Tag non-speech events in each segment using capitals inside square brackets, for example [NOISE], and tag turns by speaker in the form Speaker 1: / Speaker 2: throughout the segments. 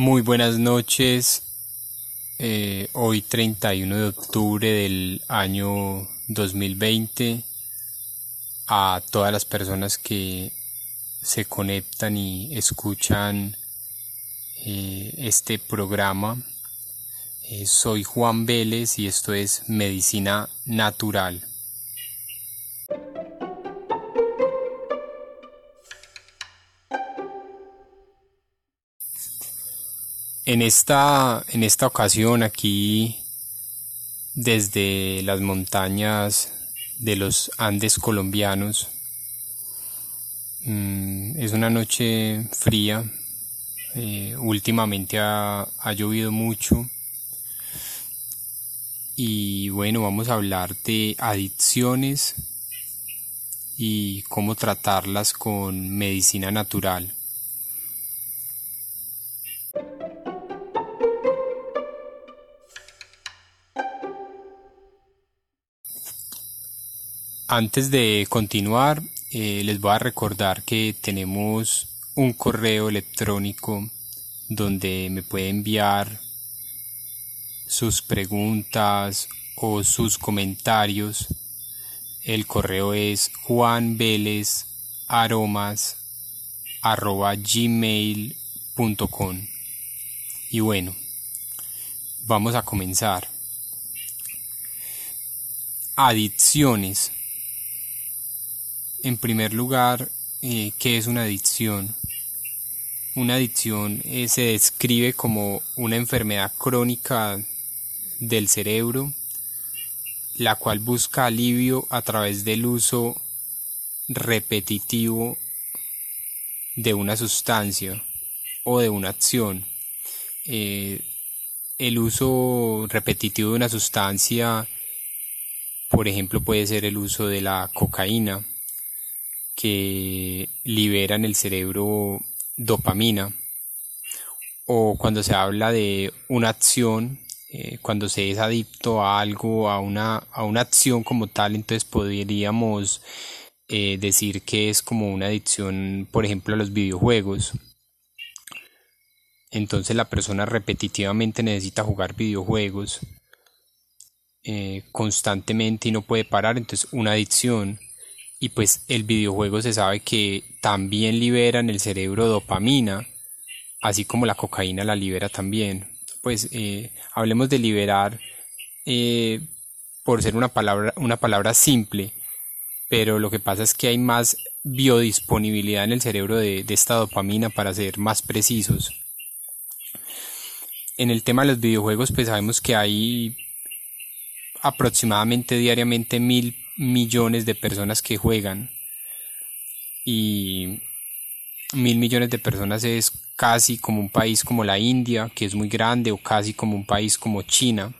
Speaker 1: Muy buenas noches. Eh, hoy 31 de octubre del año 2020 a todas las personas que se conectan y escuchan eh, este programa. Eh, soy Juan Vélez y esto es Medicina Natural. En esta, en esta ocasión aquí desde las montañas de los Andes colombianos mm, es una noche fría eh, últimamente ha, ha llovido mucho. Y bueno vamos a hablar de adicciones y cómo tratarlas con medicina natural Antes de continuar, eh, les voy a recordar que tenemos un correo electrónico donde me puede enviar sus preguntas o sus comentarios. El correo es juanvelezaromas@gmail.com. Y bueno, vamos a comenzar. Adicciones. En primer lugar, eh, ¿qué es una adicción? Una adicción eh, se describe como una enfermedad crónica del cerebro, la cual busca alivio a través del uso repetitivo de una sustancia o de una acción. Eh, el uso repetitivo de una sustancia, por ejemplo, puede ser el uso de la cocaína, que liberan el cerebro dopamina. O cuando se habla de una acción eh, cuando se es adicto a algo a una, a una acción como tal entonces podríamos eh, decir que es como una adicción por ejemplo a los videojuegos. Entonces la persona repetitivamente necesita jugar videojuegos eh, constantemente y no puede parar entonces una adicción y pues el videojuego se sabe que también libera en el cerebro dopamina, así como la cocaína la libera también. Pues eh, hablemos de liberar eh, por ser una palabra, una palabra simple, pero lo que pasa es que hay más biodisponibilidad en el cerebro de, de esta dopamina para ser más precisos. En el tema de los videojuegos, pues sabemos que hay aproximadamente diariamente mil millones de personas que juegan y mil millones de personas es casi como un país como la India, que es muy grande, o casi como un país como China.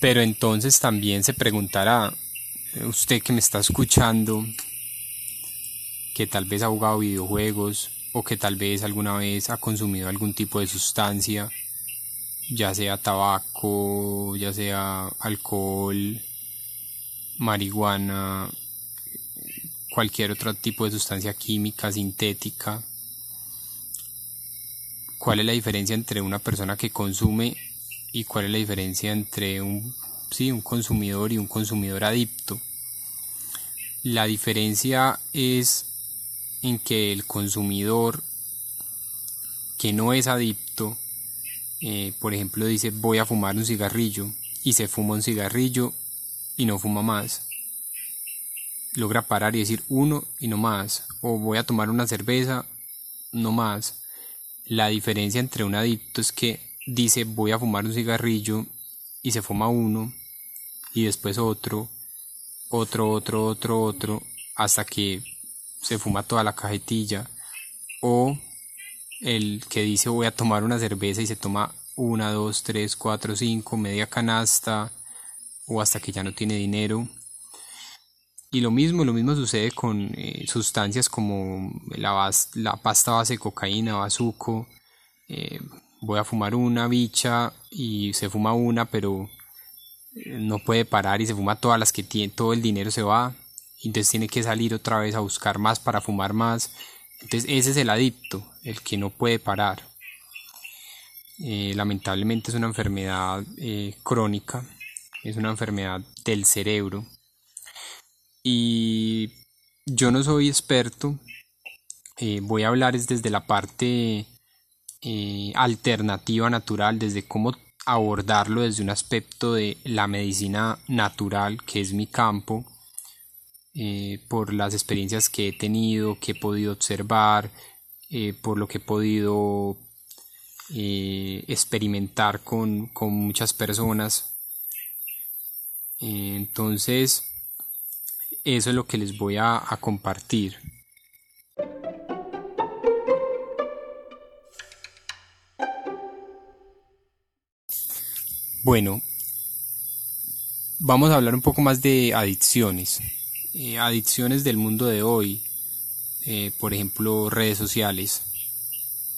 Speaker 1: Pero entonces también se preguntará, usted que me está escuchando, que tal vez ha jugado videojuegos, o que tal vez alguna vez ha consumido algún tipo de sustancia, ya sea tabaco, ya sea alcohol, marihuana, cualquier otro tipo de sustancia química, sintética. ¿Cuál es la diferencia entre una persona que consume y cuál es la diferencia entre un, sí, un consumidor y un consumidor adicto? La diferencia es en que el consumidor que no es adicto, eh, por ejemplo, dice voy a fumar un cigarrillo y se fuma un cigarrillo y no fuma más. Logra parar y decir uno y no más. O voy a tomar una cerveza, no más. La diferencia entre un adicto es que dice voy a fumar un cigarrillo y se fuma uno y después otro, otro, otro, otro, otro, hasta que se fuma toda la cajetilla o el que dice voy a tomar una cerveza y se toma una, dos, tres, cuatro, cinco, media canasta o hasta que ya no tiene dinero. Y lo mismo, lo mismo sucede con eh, sustancias como la, la, pasta base de cocaína, bazuco. Eh, voy a fumar una bicha y se fuma una, pero no puede parar y se fuma todas las que tiene, todo el dinero se va, entonces tiene que salir otra vez a buscar más para fumar más. Entonces ese es el adicto, el que no puede parar. Eh, lamentablemente es una enfermedad eh, crónica, es una enfermedad del cerebro. Y yo no soy experto, eh, voy a hablar desde la parte alternativa natural, desde cómo abordarlo desde un aspecto de la medicina natural, que es mi campo, por las experiencias que he tenido, que he podido observar, por lo que he podido eh, experimentar con, muchas personas. entonces, eso es lo que les voy a, compartir. Bueno, vamos a hablar un poco más de adicciones. Eh, adicciones del mundo de hoy, eh, por ejemplo, redes sociales.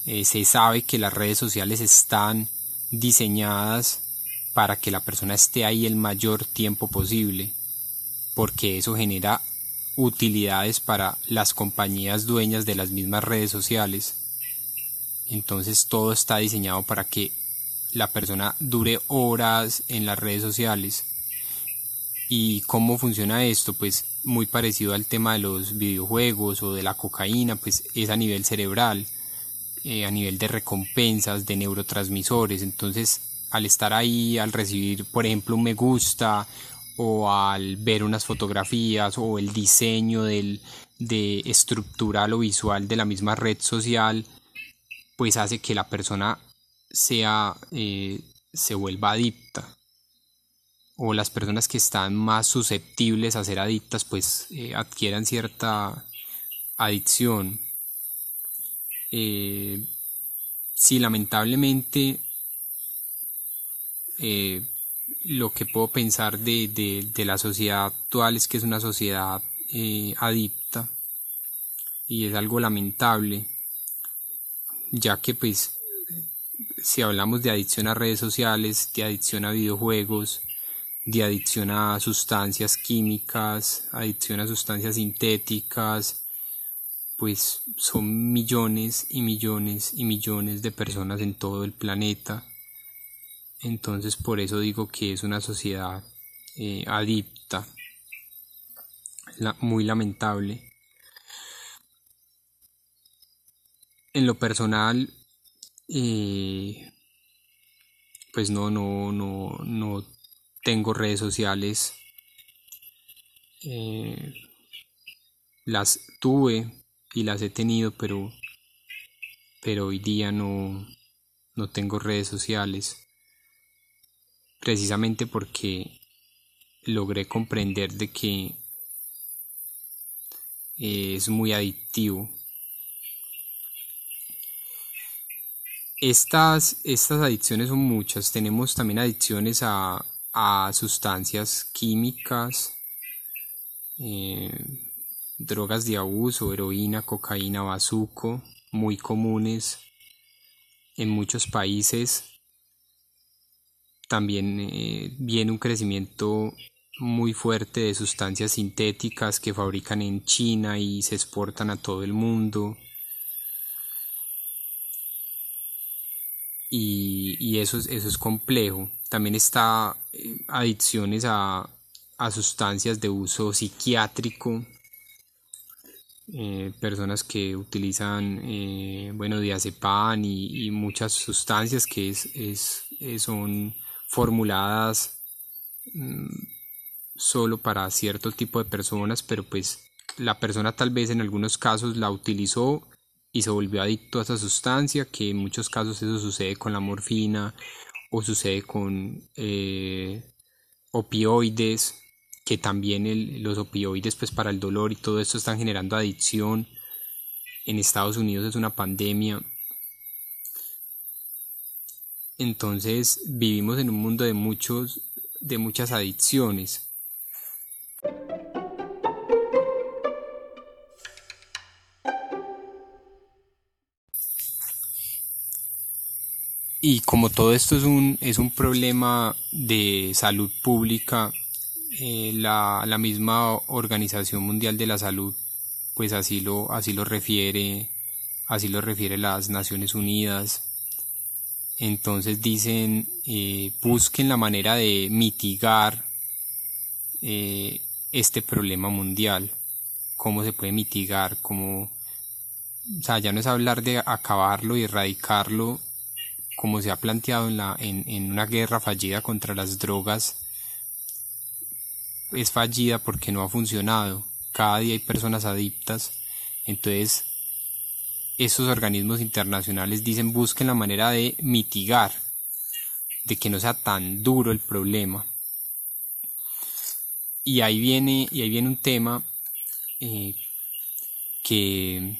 Speaker 1: Eh, se sabe que las redes sociales están diseñadas para que la persona esté ahí el mayor tiempo posible, porque eso genera utilidades para las compañías dueñas de las mismas redes sociales. Entonces todo está diseñado para que la persona dure horas en las redes sociales. ¿Y cómo funciona esto? Pues muy parecido al tema de los videojuegos o de la cocaína, pues es a nivel cerebral eh, a nivel de recompensas, de neurotransmisores. Entonces, al estar ahí, al recibir, por ejemplo, un me gusta o al ver unas fotografías o el diseño del, de estructural o visual de la misma red social, pues hace que la persona sea, eh, se vuelva adicta. O las personas que están más susceptibles a ser adictas, pues eh, adquieran cierta adicción. Eh, sí, lamentablemente, eh, lo que puedo pensar de, la sociedad actual es que es una sociedad eh, adicta y es algo lamentable, ya que pues si hablamos de adicción a redes sociales, de adicción a videojuegos, de adicción a sustancias químicas, adicción a sustancias sintéticas, pues son millones y millones y millones de personas en todo el planeta. Entonces por eso digo que es una sociedad eh, adicta, muy lamentable. En lo personal, eh, pues no, no, no, no tengo redes sociales. Eh, las tuve y las he tenido, pero, pero hoy día no, no tengo redes sociales. Precisamente porque logré comprender de que es muy adictivo. Estas, estas adicciones son muchas. Tenemos también adicciones a, a sustancias químicas, eh, drogas de abuso, heroína, cocaína, bazuco, muy comunes en muchos países. También eh, viene un crecimiento muy fuerte de sustancias sintéticas que fabrican en China y se exportan a todo el mundo. Y, eso, eso es complejo. También está eh, adicciones a, a sustancias de uso psiquiátrico, eh, personas que utilizan eh, bueno diazepam y, y, muchas sustancias que es, es, eh, son formuladas mm, solo para cierto tipo de personas pero pues la persona tal vez en algunos casos la utilizó y se volvió adicto a esa sustancia que en muchos casos eso sucede con la morfina o sucede con opioides que también los opioides pues para el dolor y todo esto están generando adicción. En Estados Unidos es una pandemia. Entonces vivimos en un mundo de muchos de muchas adicciones. Y como todo esto es un, es un problema de salud pública, eh, la, la, misma Organización Mundial de la Salud, pues así lo, así lo refiere, así lo refiere las Naciones Unidas. Entonces dicen, eh, busquen la manera de mitigar eh, este problema mundial, cómo se puede mitigar, cómo, o sea, ya no es hablar de acabarlo y erradicarlo como se ha planteado en, la, en, en una guerra fallida contra las drogas, es fallida porque no ha funcionado. Cada día hay personas adictas. Entonces, esos organismos internacionales dicen busquen la manera de mitigar, de que no sea tan duro el problema. Y ahí viene, y ahí viene un tema eh, que,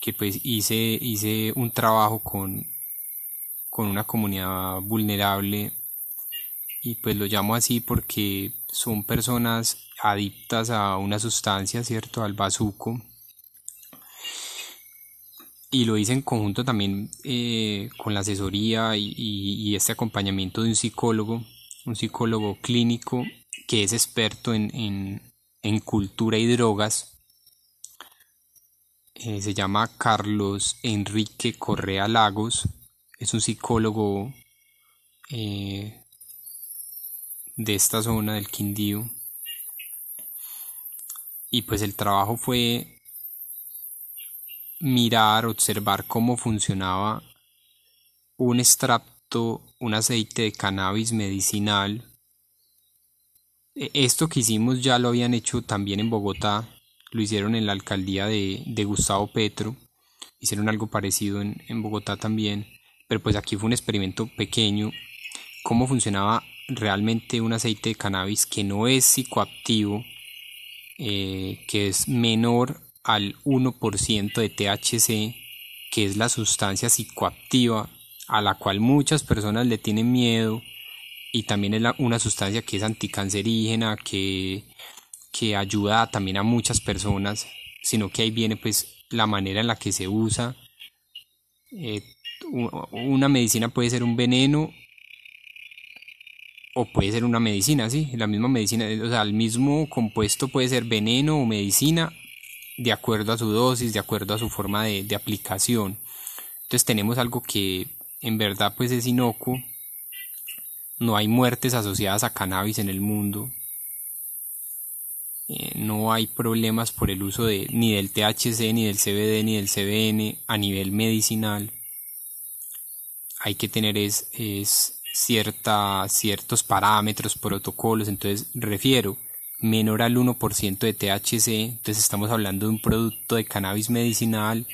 Speaker 1: que pues hice, hice un trabajo con, con una comunidad vulnerable y pues lo llamo así porque son personas adictas a una sustancia, ¿cierto? Al bazuco. Y lo hice en conjunto también eh, con la asesoría y, este acompañamiento de un psicólogo, un psicólogo clínico que es experto en, en, cultura y drogas. Eh, se llama Carlos Enrique Correa Lagos es un psicólogo eh, de esta zona del Quindío. Y pues el trabajo fue mirar, observar cómo funcionaba un extracto, un aceite de cannabis medicinal. E, esto que hicimos ya lo habían hecho también en Bogotá, lo hicieron en la alcaldía de, Gustavo Petro, hicieron algo parecido en, en Bogotá también pero pues aquí fue un experimento pequeño, cómo funcionaba realmente un aceite de cannabis que no es psicoactivo, eh, que es menor al 1% de THC, que es la sustancia psicoactiva a la cual muchas personas le tienen miedo y también es una sustancia que es anticancerígena, que, que ayuda también a muchas personas, sino que ahí viene pues la manera en la que se usa, eh, una medicina puede ser un veneno o puede ser una medicina, sí, la misma medicina, o sea, el mismo compuesto puede ser veneno o medicina de acuerdo a su dosis, de acuerdo a su forma de, aplicación. Entonces tenemos algo que en verdad pues es inocuo, no hay muertes asociadas a cannabis en el mundo, eh, no hay problemas por el uso de ni del THC, ni del CBD, ni del CBN a nivel medicinal hay que tener es, es cierta, ciertos parámetros, protocolos, entonces refiero menor al 1% de THC, entonces estamos hablando de un producto de cannabis medicinal,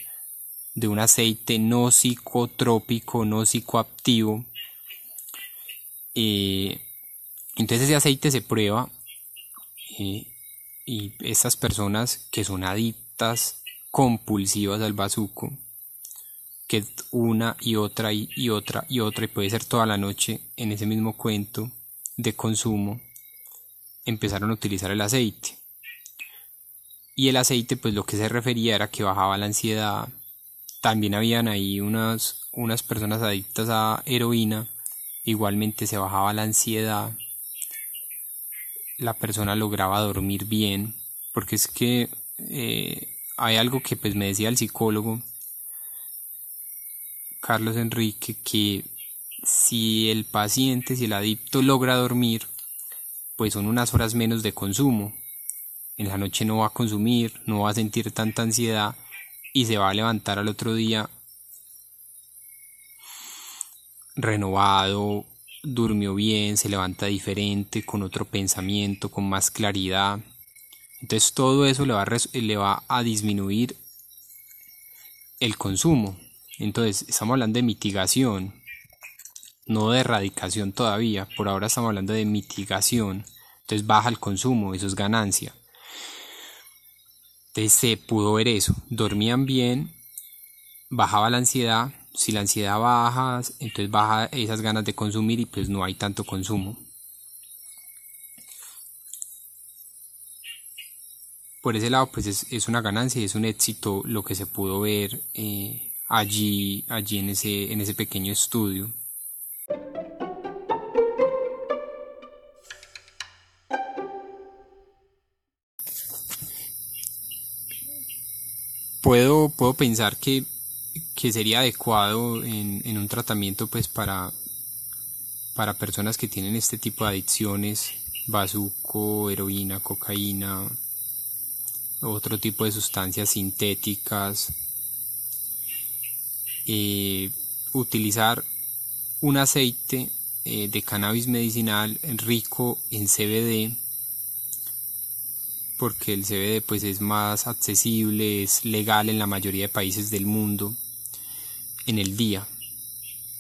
Speaker 1: de un aceite no psicotrópico, no psicoactivo. Eh, entonces ese aceite se prueba eh, y estas personas que son adictas compulsivas al bazuco que una y otra y, otra y otra y puede ser toda la noche en ese mismo cuento de consumo empezaron a utilizar el aceite. Y el aceite pues lo que se refería era que bajaba la ansiedad. También habían ahí unas, unas personas adictas a heroína. Igualmente se bajaba la ansiedad. La persona lograba dormir bien. Porque es que eh, hay algo que pues me decía el psicólogo Carlos Enrique que si el paciente, si el adicto logra dormir, pues son unas horas menos de consumo. En la noche no va a consumir, no va a sentir tanta ansiedad y se va a levantar al otro día renovado, durmió bien, se levanta diferente, con otro pensamiento, con más claridad. Entonces todo eso le va le va a disminuir el consumo. Entonces, estamos hablando de mitigación, no de erradicación todavía. Por ahora estamos hablando de mitigación. Entonces baja el consumo, eso es ganancia. Entonces se pudo ver eso. Dormían bien, bajaba la ansiedad. Si la ansiedad baja, entonces baja esas ganas de consumir y pues no hay tanto consumo. Por ese lado, pues es, una ganancia y es un éxito lo que se pudo ver. Eh, allí, allí en, ese, en ese pequeño estudio. Puedo, puedo pensar que, que sería adecuado en, en, un tratamiento pues para, para personas que tienen este tipo de adicciones, bazuco, heroína, cocaína, otro tipo de sustancias sintéticas, eh, utilizar un aceite eh, de cannabis medicinal rico en CBD porque el CBD pues es más accesible, es legal en la mayoría de países del mundo en el día.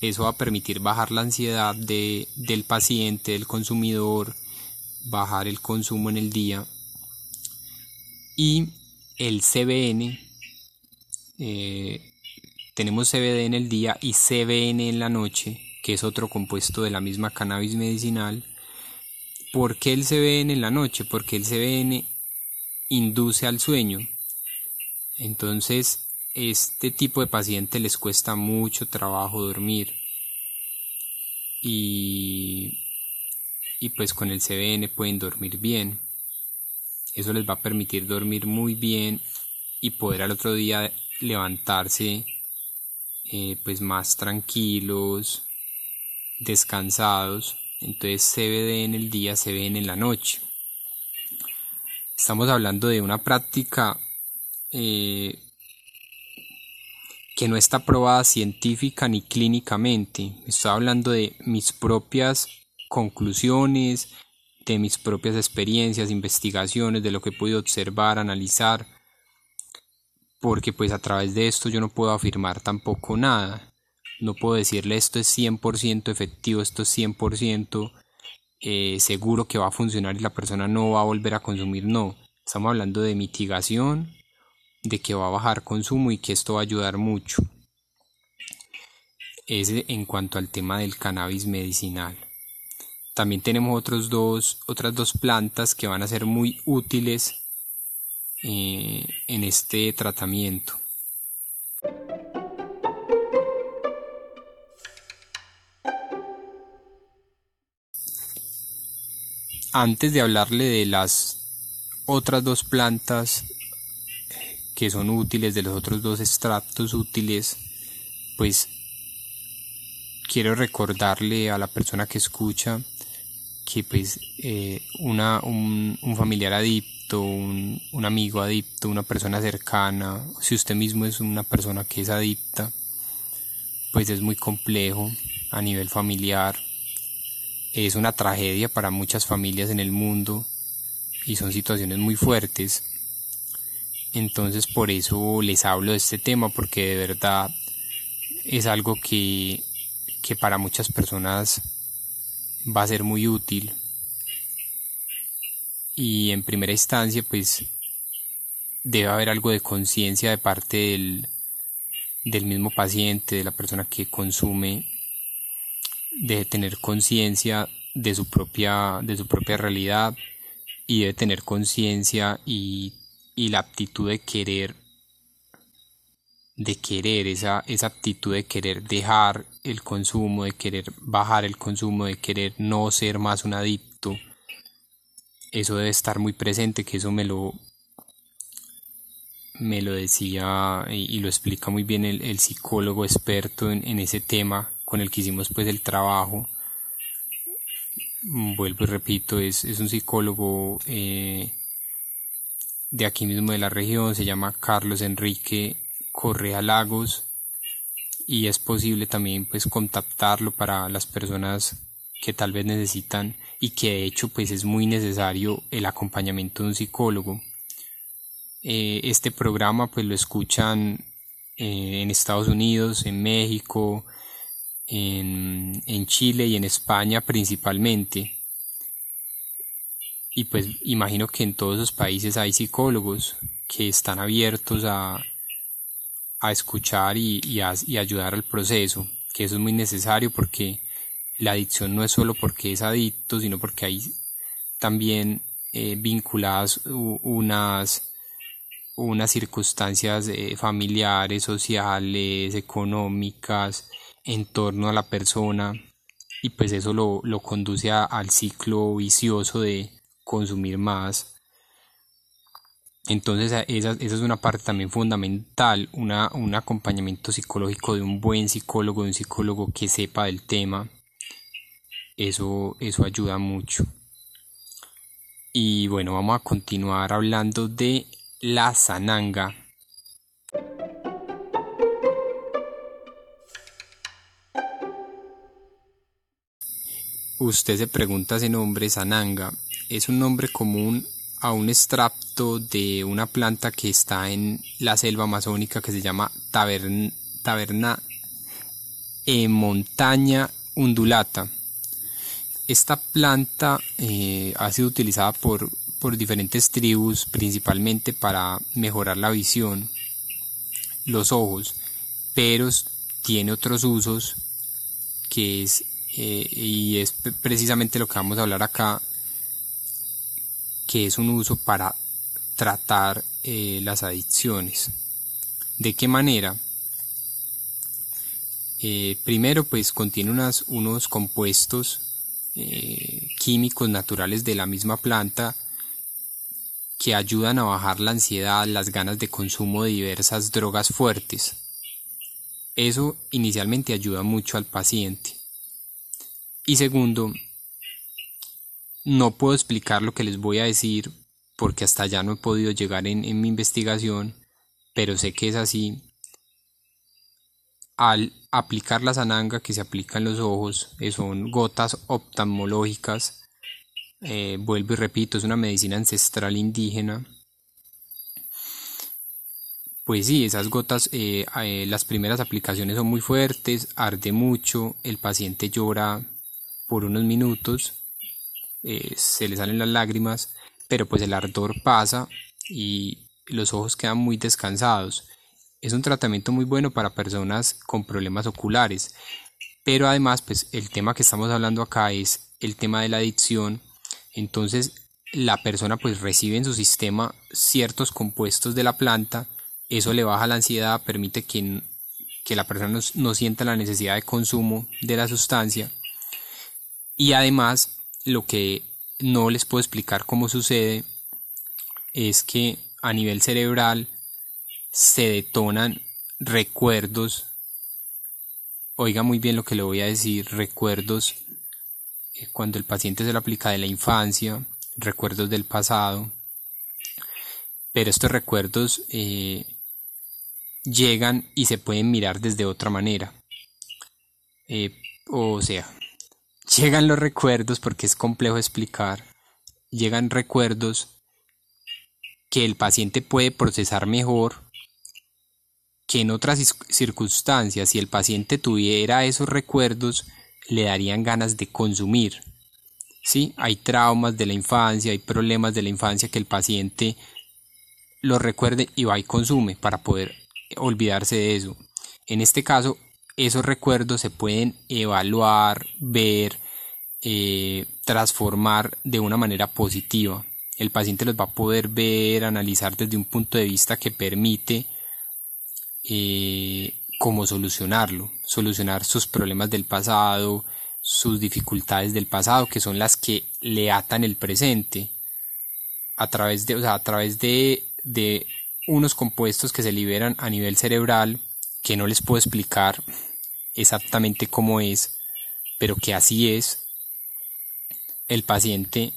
Speaker 1: Eso va a permitir bajar la ansiedad de, del paciente, del consumidor, bajar el consumo en el día. Y el CBN, eh, tenemos CBD en el día y CBN en la noche, que es otro compuesto de la misma cannabis medicinal. ¿Por qué el CBN en la noche? Porque el CBN induce al sueño. Entonces, este tipo de pacientes les cuesta mucho trabajo dormir. Y, y pues con el CBN pueden dormir bien. Eso les va a permitir dormir muy bien y poder al otro día levantarse eh, pues más tranquilos, descansados. Entonces CBD en el día, CBN en la noche. Estamos hablando de una práctica eh, que no está probada científica ni clínicamente. Estoy hablando de mis propias conclusiones, de mis propias experiencias, investigaciones, de lo que he podido observar, analizar, porque pues a través de esto yo no puedo afirmar tampoco nada. No puedo decirle esto es 100% efectivo, esto es 100% eh, seguro que va a funcionar y la persona no va a volver a consumir, no. Estamos hablando de mitigación, de que va a bajar consumo y que esto va a ayudar mucho. Es en cuanto al tema del cannabis medicinal. También tenemos otros dos, otras dos plantas que van a ser muy útiles eh, en este tratamiento. antes de hablarle de las otras dos plantas que son útiles, de los otros dos extractos útiles, pues quiero recordarle a la persona que escucha que pues eh, una, un, familiar adicto, un, un amigo adicto, una persona cercana, si usted mismo es una persona que es adicta, pues es muy complejo a nivel familiar, es una tragedia para muchas familias en el mundo y son situaciones muy fuertes. Entonces por eso les hablo de este tema porque de verdad es algo que, que para muchas personas va a ser muy útil. Y en primera instancia pues debe haber algo de conciencia de parte del, del mismo paciente, de la persona que consume debe tener conciencia de su propia de su propia realidad y debe tener conciencia y, y, la aptitud de querer de querer esa esa aptitud de querer dejar el consumo de querer bajar el consumo de querer no ser más un adicto eso debe estar muy presente que eso me lo me lo decía y, lo explica muy bien el, psicólogo experto en, ese tema con el que hicimos pues el trabajo. Vuelvo y repito, es, un psicólogo eh, de aquí mismo de la región, se llama Carlos Enrique Correa Lagos y es posible también pues contactarlo para las personas que tal vez necesitan y que de hecho pues es muy necesario el acompañamiento de un psicólogo. Eh, este programa pues lo escuchan eh, en Estados Unidos, en México, en, en Chile y en España principalmente. Y pues imagino que en todos los países hay psicólogos que están abiertos a, a escuchar y, y, a, y, ayudar al proceso, que eso es muy necesario porque la adicción no es solo porque es adicto, sino porque hay también eh, vinculadas unas unas circunstancias eh, familiares, sociales, económicas, en torno a la persona y pues eso lo, conduce al ciclo vicioso de consumir más. Entonces esa, esa, es una parte también fundamental, una, un acompañamiento psicológico de un buen psicólogo, de un psicólogo que sepa del tema. Eso, eso ayuda mucho. Y bueno, vamos a continuar hablando de la sananga. Usted se pregunta ese nombre sananga. Es un nombre común a un extracto de una planta que está en la selva amazónica que se llama taberna e montaña undulata. Esta planta eh, ha sido utilizada por, por diferentes tribus principalmente para mejorar la visión, los ojos, pero tiene otros usos que es eh, y es precisamente lo que vamos a hablar acá, que es un uso para tratar eh, las adicciones. ¿De qué manera? Primero, pues contiene unas, unos compuestos químicos naturales de la misma planta que ayudan a bajar la ansiedad, las ganas de consumo de diversas drogas fuertes. Eso inicialmente ayuda mucho al paciente. Y segundo, no puedo explicar lo que les voy a decir porque hasta ya no he podido llegar en, mi investigación, pero sé que es así. Al aplicar la sananga que se aplica en los ojos, eh, son gotas oftalmológicas, eh, vuelvo y repito, es una medicina ancestral indígena. Pues sí, esas gotas, eh, las primeras aplicaciones son muy fuertes, arde mucho, el paciente llora por unos minutos, se le salen las lágrimas, pero pues el ardor pasa y los ojos quedan muy descansados. Es un tratamiento muy bueno para personas con problemas oculares, pero además pues el tema que estamos hablando acá es el tema de la adicción, entonces la persona pues recibe en su sistema ciertos compuestos de la planta, eso le baja la ansiedad, permite que, que la persona no sienta la necesidad de consumo de la sustancia. Y además, lo que no les puedo explicar cómo sucede es que a nivel cerebral se detonan recuerdos. Oiga muy bien lo que le voy a decir, recuerdos eh, cuando el paciente se lo aplica de la infancia, recuerdos del pasado, pero estos recuerdos eh, llegan y se pueden mirar desde otra manera. Eh, o sea, [LAUGHS] llegan los recuerdos, porque es complejo explicar, llegan recuerdos que el paciente puede procesar mejor que en otras circunstancias, si el paciente tuviera esos recuerdos, le darían ganas de consumir. ¿Sí? Hay traumas de la infancia, hay problemas de la infancia que el paciente los recuerde y va y consume para poder olvidarse de eso. En este caso, esos recuerdos se pueden evaluar, ver, eh, transformar de una manera positiva. El paciente los va a poder ver, analizar desde un punto de vista que permite eh, cómo solucionarlo, solucionar sus problemas del pasado, sus dificultades del pasado, que son las que le atan el presente, a través de, a través de, de unos compuestos que se liberan a nivel cerebral, que no les puedo explicar exactamente cómo es, pero que así es, el paciente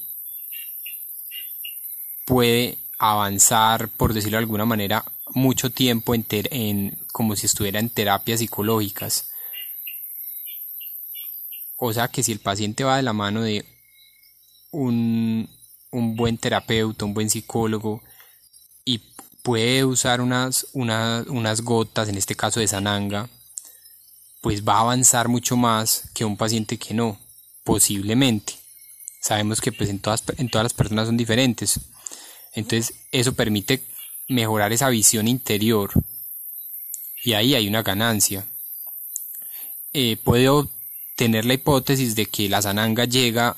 Speaker 1: puede avanzar, por decirlo de alguna manera, mucho tiempo en, en como si estuviera en terapias psicológicas. O sea que si el paciente va de la mano de un, un buen terapeuta, un buen psicólogo, y puede usar unas, unas gotas, en este caso de sananga, pues va a avanzar mucho más que un paciente que no, posiblemente sabemos que pues en todas, en todas las personas son diferentes. Entonces eso permite mejorar esa visión interior y ahí hay una ganancia. Eh, puedo tener la hipótesis de que la sananga llega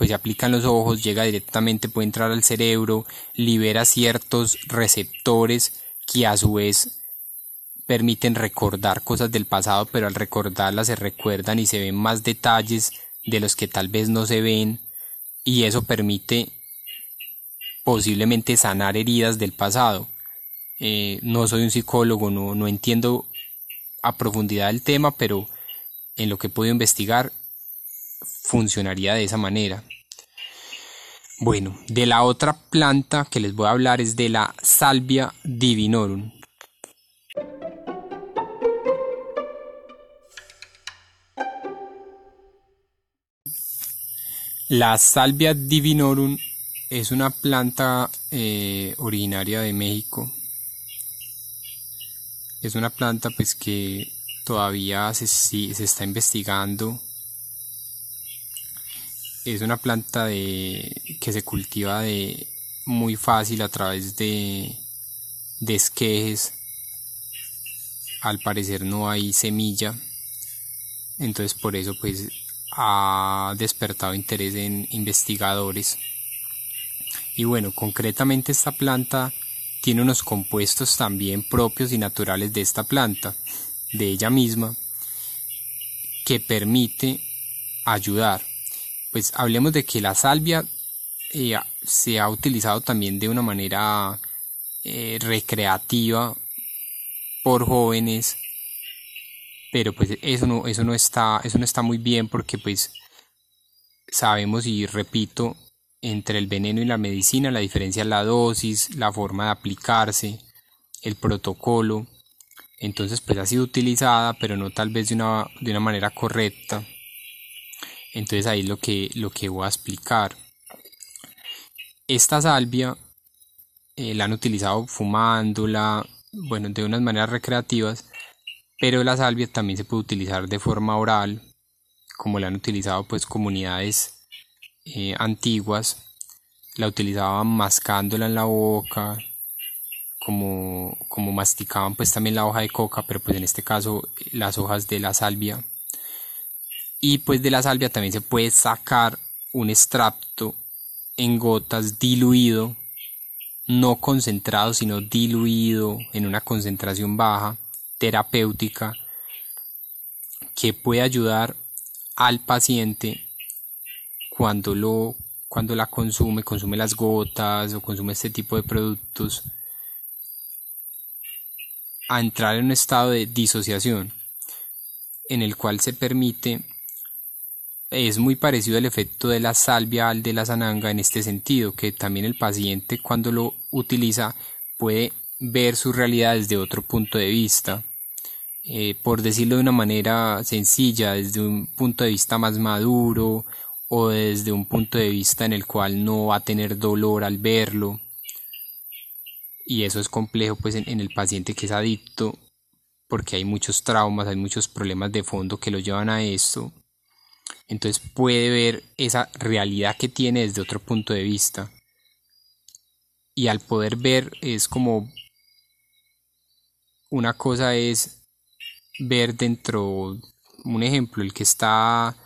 Speaker 1: pues se aplica en los ojos, llega directamente, puede entrar al cerebro, libera ciertos receptores que a su vez permiten recordar cosas del pasado, pero al recordarlas se recuerdan y se ven más detalles de los que tal vez no se ven y eso permite posiblemente sanar heridas del pasado. Eh, no soy un psicólogo, no, no entiendo a profundidad el tema, pero en lo que he podido investigar funcionaría de esa manera. Bueno, de la otra planta que les voy a hablar es de la Salvia divinorum. La Salvia divinorum es una planta eh, originaria de México. Es una planta pues que todavía se, se está investigando. Es una planta de, que se cultiva de muy fácil a través de, esquejes. Al parecer no hay semilla. Entonces por eso pues ha despertado interés en investigadores. Y bueno, concretamente esta planta tiene unos compuestos también propios y naturales de esta planta, de ella misma, que permite ayudar. Pues hablemos de que la salvia eh, se ha utilizado también de una manera eh, recreativa por jóvenes, pero pues eso no, eso no está, eso no está muy bien porque pues sabemos y repito entre el veneno y la medicina, la diferencia es la dosis, la forma de aplicarse, el protocolo. Entonces, pues ha sido utilizada, pero no tal vez de una, de una manera correcta. Entonces ahí lo que, lo que voy a explicar. Esta salvia eh, la han utilizado fumándola, bueno, de unas maneras recreativas, pero la salvia también se puede utilizar de forma oral, como la han utilizado pues comunidades eh, antiguas la utilizaban mascándola en la boca, como, como masticaban pues también la hoja de coca, pero pues en este caso las hojas de la salvia. Y pues de la salvia también se puede sacar un extracto en gotas diluido, no concentrado, sino diluido en una concentración baja, terapéutica, que puede ayudar al paciente cuando lo cuando la consume, consume las gotas o consume este tipo de productos, a entrar en un estado de disociación en el cual se permite es muy parecido al efecto de la salvia al de la sananga en este sentido, que también el paciente cuando lo utiliza puede ver su realidad desde otro punto de vista, eh, por decirlo de una manera sencilla, desde un punto de vista más maduro o desde un punto de vista en el cual no va a tener dolor al verlo. Y eso es complejo pues en, el paciente que es adicto porque hay muchos traumas, hay muchos problemas de fondo que lo llevan a esto. Entonces puede ver esa realidad que tiene desde otro punto de vista. Y al poder ver es como una cosa es ver dentro, un ejemplo, el que está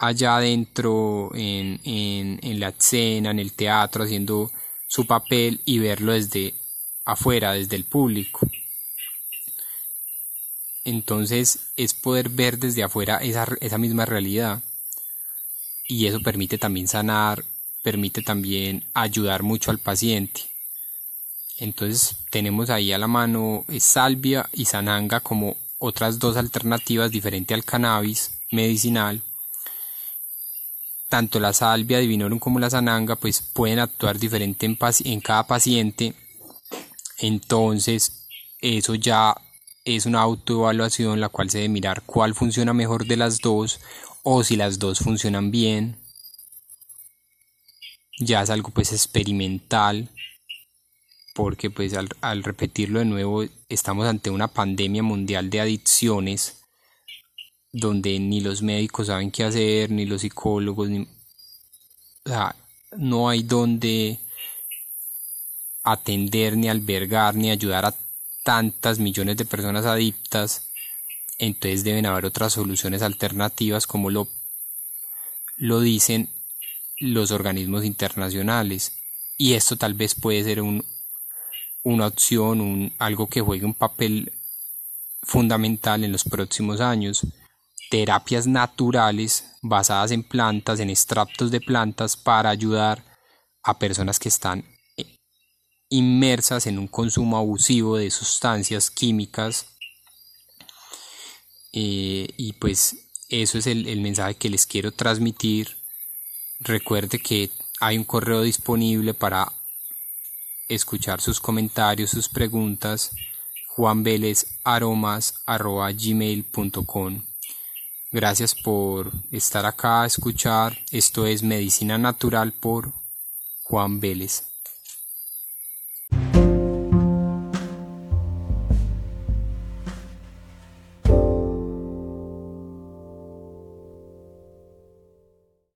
Speaker 1: allá adentro en, en, la escena, en el teatro, haciendo su papel y verlo desde afuera, desde el público. Entonces es poder ver desde afuera esa, esa misma realidad y eso permite también sanar, permite también ayudar mucho al paciente. Entonces tenemos ahí a la mano eh, salvia y sananga como otras dos alternativas diferentes al cannabis medicinal tanto la salvia divinorum como la sananga pues pueden actuar diferente en, en cada paciente. Entonces eso ya es una autoevaluación la cual se debe mirar cuál funciona mejor de las dos o si las dos funcionan bien. Ya es algo pues experimental porque pues al, al repetirlo de nuevo estamos ante una pandemia mundial de adicciones donde ni los médicos saben qué hacer, ni los psicólogos, ni... o sea, no hay donde atender, ni albergar, ni ayudar a tantas millones de personas adictas, entonces deben haber otras soluciones alternativas como lo, lo dicen los organismos internacionales. Y esto tal vez puede ser un, una opción, un, algo que juegue un papel fundamental en los próximos años. Terapias naturales basadas en plantas, en extractos de plantas para ayudar a personas que están inmersas en un consumo abusivo de sustancias químicas. Eh, y pues eso es el, el mensaje que les quiero transmitir. Recuerde que hay un correo disponible para escuchar sus comentarios, sus preguntas. juanvelezaromas.gmail.com Gracias por estar acá a escuchar. Esto es Medicina Natural por Juan Vélez.